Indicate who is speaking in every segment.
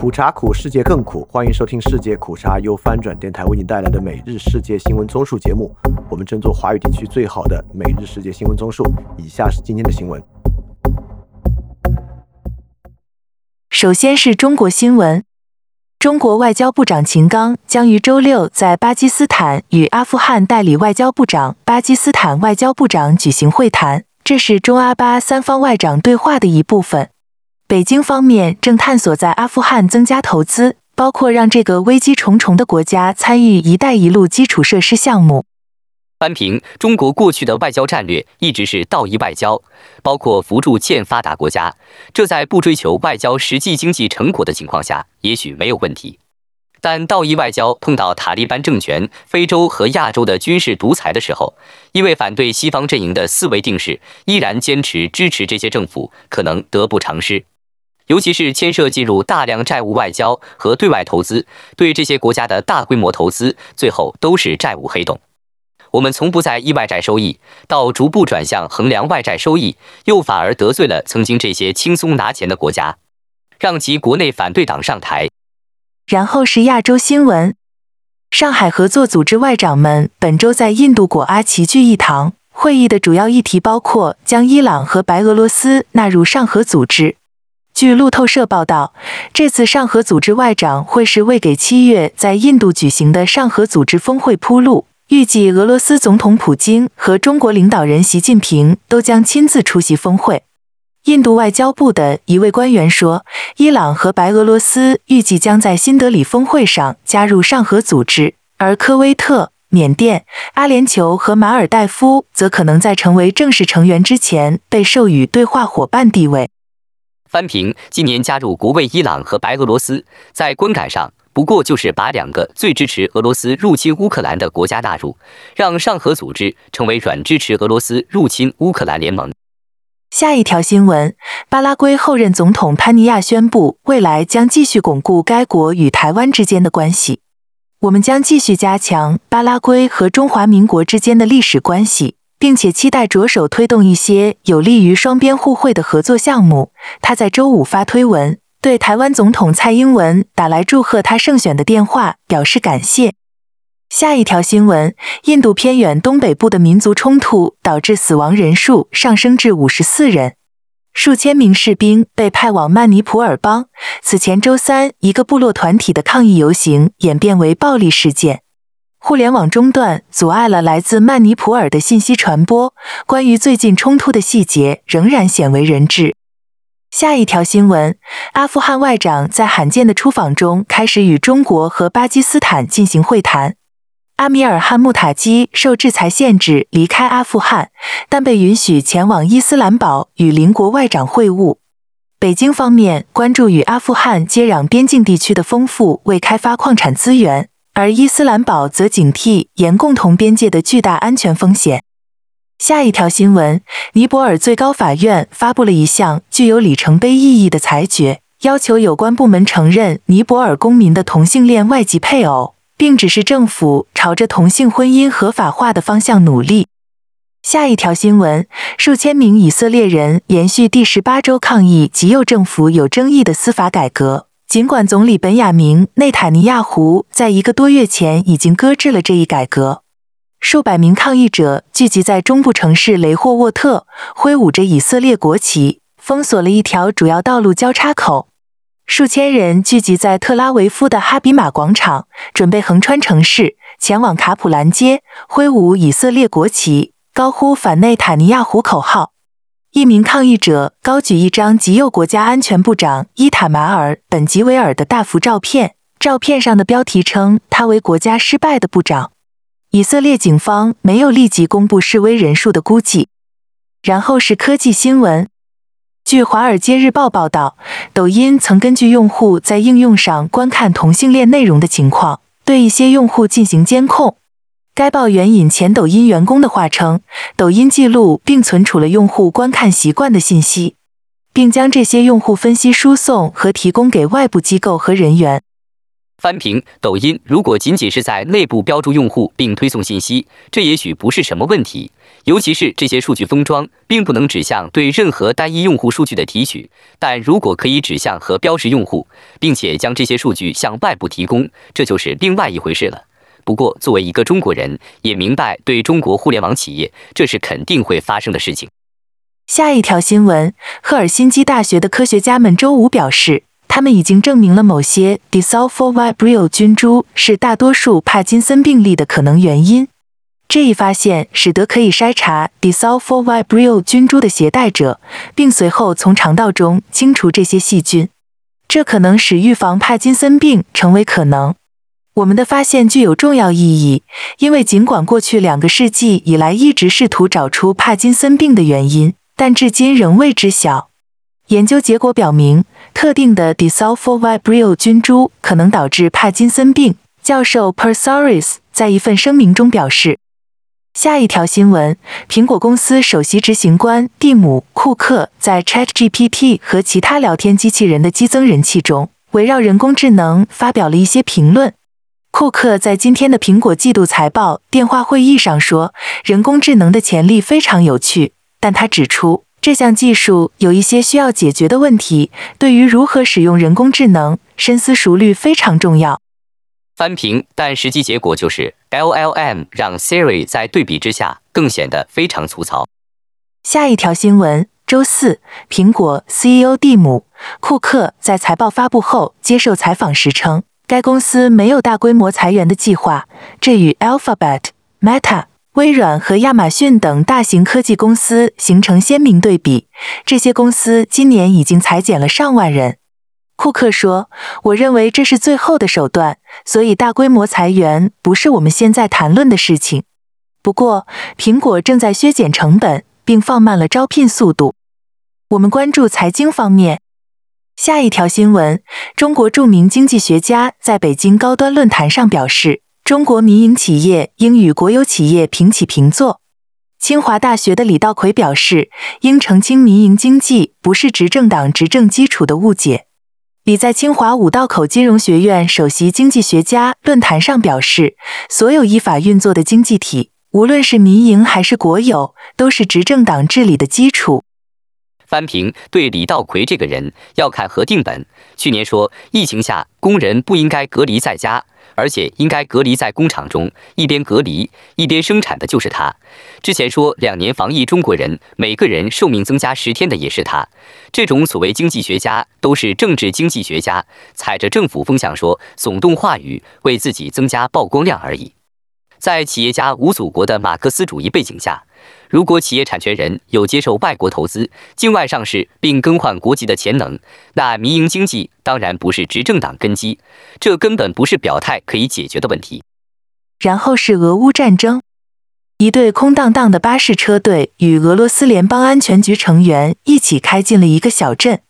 Speaker 1: 苦茶苦，世界更苦。欢迎收听世界苦。茶由翻转电台为你带来的每日世界新闻综述节目。我们争做华语地区最好的每日世界新闻综述。以下是今天的新闻。
Speaker 2: 首先是中国新闻，中国外交部长秦刚将于周六在巴基斯坦与阿富汗代理外交部长、巴基斯坦外交部长举行会谈，这是中阿巴三方外长对话的一部分。北京方面正探索在阿富汗增加投资，包括让这个危机重重的国家参与“一带一路”基础设施项目。
Speaker 3: 翻评中国过去的外交战略一直是道义外交，包括扶助欠发达国家，这在不追求外交实际经济成果的情况下，也许没有问题。但道义外交碰到塔利班政权、非洲和亚洲的军事独裁的时候，因为反对西方阵营的思维定势，依然坚持支持这些政府，可能得不偿失。尤其是牵涉进入大量债务外交和对外投资，对这些国家的大规模投资，最后都是债务黑洞。我们从不在意外债收益，到逐步转向衡量外债收益，又反而得罪了曾经这些轻松拿钱的国家，让其国内反对党上台。
Speaker 2: 然后是亚洲新闻，上海合作组织外长们本周在印度果阿齐聚一堂，会议的主要议题包括将伊朗和白俄罗斯纳入上合组织。据路透社报道，这次上合组织外长会是为给七月在印度举行的上合组织峰会铺路。预计俄罗斯总统普京和中国领导人习近平都将亲自出席峰会。印度外交部的一位官员说，伊朗和白俄罗斯预计将在新德里峰会上加入上合组织，而科威特、缅甸、阿联酋和马尔代夫则可能在成为正式成员之前被授予对话伙伴地位。
Speaker 3: 翻评今年加入国卫伊朗和白俄罗斯，在观感上不过就是把两个最支持俄罗斯入侵乌克兰的国家纳入，让上合组织成为软支持俄罗斯入侵乌克兰联盟。
Speaker 2: 下一条新闻：巴拉圭后任总统潘尼亚宣布，未来将继续巩固该国与台湾之间的关系。我们将继续加强巴拉圭和中华民国之间的历史关系。并且期待着手推动一些有利于双边互惠的合作项目。他在周五发推文，对台湾总统蔡英文打来祝贺他胜选的电话表示感谢。下一条新闻：印度偏远东北部的民族冲突导致死亡人数上升至五十四人，数千名士兵被派往曼尼普尔邦。此前周三，一个部落团体的抗议游行演变为暴力事件。互联网中断阻碍了来自曼尼普尔的信息传播。关于最近冲突的细节仍然鲜为人知。下一条新闻：阿富汗外长在罕见的出访中开始与中国和巴基斯坦进行会谈。阿米尔汗穆塔基受制裁限制离开阿富汗，但被允许前往伊斯兰堡与邻国外长会晤。北京方面关注与阿富汗接壤边境地区的丰富未开发矿产资源。而伊斯兰堡则警惕沿共同边界的巨大安全风险。下一条新闻：尼泊尔最高法院发布了一项具有里程碑意义的裁决，要求有关部门承认尼泊尔公民的同性恋外籍配偶，并指示政府朝着同性婚姻合法化的方向努力。下一条新闻：数千名以色列人延续第十八周抗议极右政府有争议的司法改革。尽管总理本雅明内塔尼亚胡在一个多月前已经搁置了这一改革，数百名抗议者聚集在中部城市雷霍沃特，挥舞着以色列国旗，封锁了一条主要道路交叉口。数千人聚集在特拉维夫的哈比马广场，准备横穿城市前往卡普兰街，挥舞以色列国旗，高呼反内塔尼亚胡口号。一名抗议者高举一张极右国家安全部长伊塔马尔·本吉维尔的大幅照片，照片上的标题称他为国家失败的部长。以色列警方没有立即公布示威人数的估计。然后是科技新闻。据《华尔街日报》报道，抖音曾根据用户在应用上观看同性恋内容的情况，对一些用户进行监控。该报援引前抖音员工的话称，抖音记录并存储了用户观看习惯的信息，并将这些用户分析输送和提供给外部机构和人员。
Speaker 3: 翻评抖音，如果仅仅是在内部标注用户并推送信息，这也许不是什么问题。尤其是这些数据封装，并不能指向对任何单一用户数据的提取。但如果可以指向和标识用户，并且将这些数据向外部提供，这就是另外一回事了。不过，作为一个中国人，也明白对中国互联网企业，这是肯定会发生的事情。
Speaker 2: 下一条新闻：赫尔辛基大学的科学家们周五表示。他们已经证明了某些 disulfovibrio 菌株是大多数帕金森病例的可能原因。这一发现使得可以筛查 disulfovibrio 菌株的携带者，并随后从肠道中清除这些细菌。这可能使预防帕金森病成为可能。我们的发现具有重要意义，因为尽管过去两个世纪以来一直试图找出帕金森病的原因，但至今仍未知晓。研究结果表明，特定的 disulfovibrio 菌株可能导致帕金森病。教授 Persaris 在一份声明中表示。下一条新闻：苹果公司首席执行官蒂姆·库克在 ChatGPT 和其他聊天机器人的激增人气中，围绕人工智能发表了一些评论。库克在今天的苹果季度财报电话会议上说：“人工智能的潜力非常有趣。”但他指出。这项技术有一些需要解决的问题，对于如何使用人工智能，深思熟虑非常重要。
Speaker 3: 翻屏，但实际结果就是 LLM 让 Siri 在对比之下更显得非常粗糙。
Speaker 2: 下一条新闻：周四，苹果 CEO 蒂姆·库克在财报发布后接受采访时称，该公司没有大规模裁员的计划，这与 Alphabet、Meta。微软和亚马逊等大型科技公司形成鲜明对比。这些公司今年已经裁减了上万人。库克说：“我认为这是最后的手段，所以大规模裁员不是我们现在谈论的事情。不过，苹果正在削减成本，并放慢了招聘速度。我们关注财经方面。下一条新闻：中国著名经济学家在北京高端论坛上表示。”中国民营企业应与国有企业平起平坐。清华大学的李道葵表示，应澄清民营经济不是执政党执政基础的误解。李在清华五道口金融学院首席经济学家论坛上表示，所有依法运作的经济体，无论是民营还是国有，都是执政党治理的基础。
Speaker 3: 翻评对李道奎这个人要看核定本。去年说，疫情下工人不应该隔离在家。而且应该隔离在工厂中，一边隔离一边生产的就是他。之前说两年防疫，中国人每个人寿命增加十天的也是他。这种所谓经济学家都是政治经济学家，踩着政府风向说耸动话语，为自己增加曝光量而已。在企业家无祖国的马克思主义背景下。如果企业产权人有接受外国投资、境外上市并更换国籍的潜能，那民营经济当然不是执政党根基，这根本不是表态可以解决的问题。
Speaker 2: 然后是俄乌战争，一队空荡荡的巴士车队与俄罗斯联邦安全局成员一起开进了一个小镇，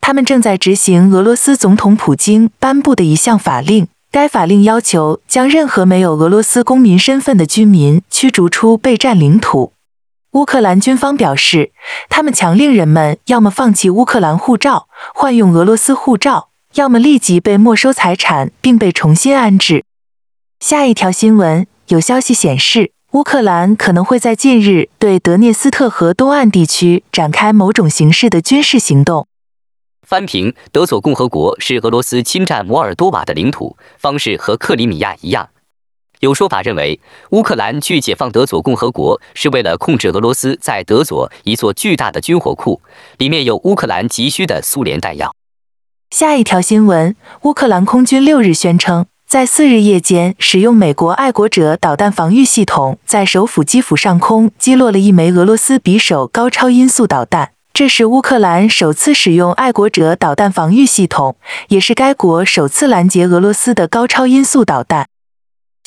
Speaker 2: 他们正在执行俄罗斯总统普京颁布的一项法令。该法令要求将任何没有俄罗斯公民身份的居民驱逐出被占领土。乌克兰军方表示，他们强令人们要么放弃乌克兰护照，换用俄罗斯护照，要么立即被没收财产并被重新安置。下一条新闻，有消息显示，乌克兰可能会在近日对德涅斯特河东岸地区展开某种形式的军事行动。
Speaker 3: 翻平：德佐共和国是俄罗斯侵占摩尔多瓦的领土方式和克里米亚一样。有说法认为，乌克兰去解放德佐共和国是为了控制俄罗斯在德佐一座巨大的军火库，里面有乌克兰急需的苏联弹药。
Speaker 2: 下一条新闻：乌克兰空军六日宣称，在四日夜间使用美国爱国者导弹防御系统，在首府基辅上空击落了一枚俄罗斯匕首高超音速导弹。这是乌克兰首次使用爱国者导弹防御系统，也是该国首次拦截俄罗斯的高超音速导弹。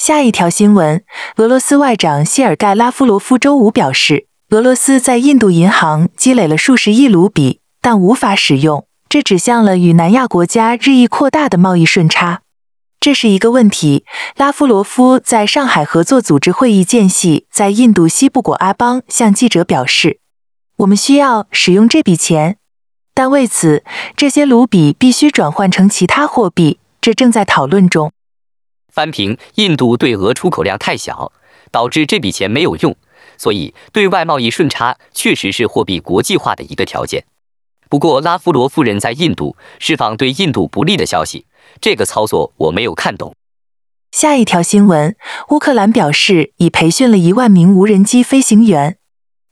Speaker 2: 下一条新闻：俄罗斯外长谢尔盖·拉夫罗夫周五表示，俄罗斯在印度银行积累了数十亿卢比，但无法使用，这指向了与南亚国家日益扩大的贸易顺差。这是一个问题。拉夫罗夫在上海合作组织会议间隙，在印度西部国阿邦向记者表示：“我们需要使用这笔钱，但为此，这些卢比必须转换成其他货币。”这正在讨论中。
Speaker 3: 翻评：印度对俄出口量太小，导致这笔钱没有用，所以对外贸易顺差确实是货币国际化的一个条件。不过，拉夫罗夫人在印度释放对印度不利的消息，这个操作我没有看懂。
Speaker 2: 下一条新闻：乌克兰表示已培训了一万名无人机飞行员。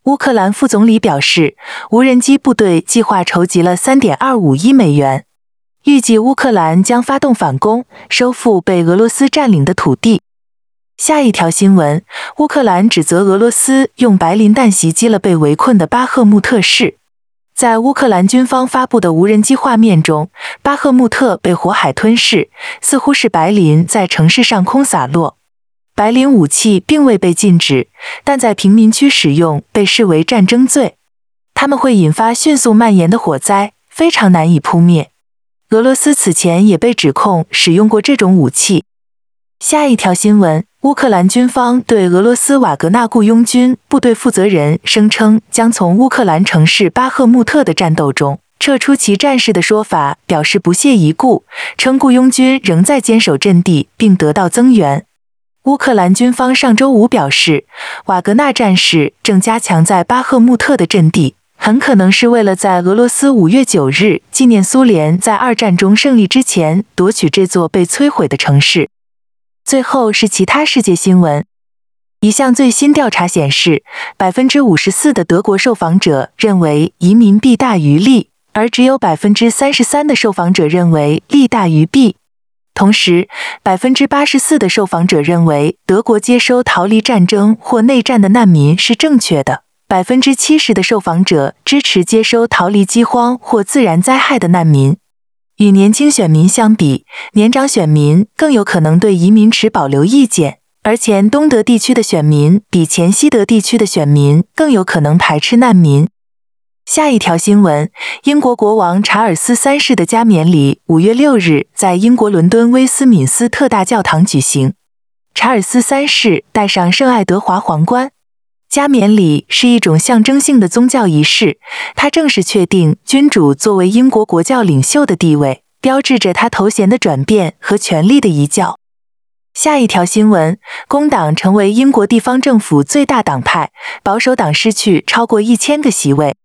Speaker 2: 乌克兰副总理表示，无人机部队计划筹集了三点二五亿美元，预计乌克兰将发动反攻，收复被俄罗斯占领的土地。下一条新闻：乌克兰指责俄罗斯用白磷弹袭击了被围困的巴赫穆特市。在乌克兰军方发布的无人机画面中，巴赫穆特被火海吞噬，似乎是白磷在城市上空洒落。白磷武器并未被禁止，但在平民区使用被视为战争罪。它们会引发迅速蔓延的火灾，非常难以扑灭。俄罗斯此前也被指控使用过这种武器。下一条新闻：乌克兰军方对俄罗斯瓦格纳雇佣军部队负责人声称将从乌克兰城市巴赫穆特的战斗中撤出其战士的说法表示不屑一顾，称雇佣军仍在坚守阵地并得到增援。乌克兰军方上周五表示，瓦格纳战士正加强在巴赫穆特的阵地，很可能是为了在俄罗斯五月九日纪念苏联在二战中胜利之前夺取这座被摧毁的城市。最后是其他世界新闻。一项最新调查显示，百分之五十四的德国受访者认为移民弊大于利，而只有百分之三十三的受访者认为利大于弊。同时，百分之八十四的受访者认为德国接收逃离战争或内战的难民是正确的。百分之七十的受访者支持接收逃离饥荒或自然灾害的难民。与年轻选民相比，年长选民更有可能对移民持保留意见，而前东德地区的选民比前西德地区的选民更有可能排斥难民。下一条新闻：英国国王查尔斯三世的加冕礼五月六日在英国伦敦威斯敏斯特大教堂举行。查尔斯三世戴上圣爱德华皇冠。加冕礼是一种象征性的宗教仪式，它正式确定君主作为英国国教领袖的地位，标志着他头衔的转变和权力的移交。下一条新闻：工党成为英国地方政府最大党派，保守党失去超过一千个席位。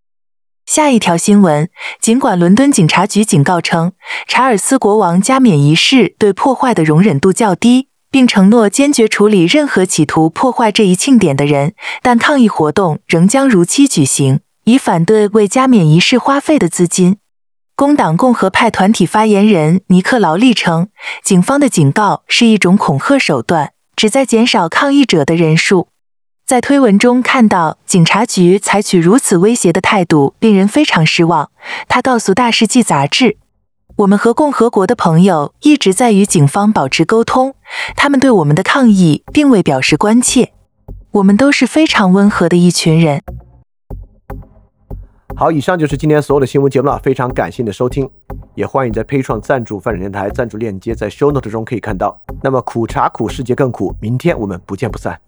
Speaker 2: 下一条新闻：尽管伦敦警察局警告称，查尔斯国王加冕仪式对破坏的容忍度较低，并承诺坚决处理任何企图破坏这一庆典的人，但抗议活动仍将如期举行，以反对为加冕仪式花费的资金。工党共和派团体发言人尼克劳利称，警方的警告是一种恐吓手段，旨在减少抗议者的人数。在推文中看到警察局采取如此威胁的态度，令人非常失望。他告诉《大世纪》杂志：“我们和共和国的朋友一直在与警方保持沟通，他们对我们的抗议并未表示关切。我们都是非常温和的一群人。”
Speaker 1: 好，以上就是今天所有的新闻节目了。非常感谢你的收听，也欢迎在 p a 创赞助范展电台赞助链接在 Show Note 中可以看到。那么苦茶苦，世界更苦，明天我们不见不散。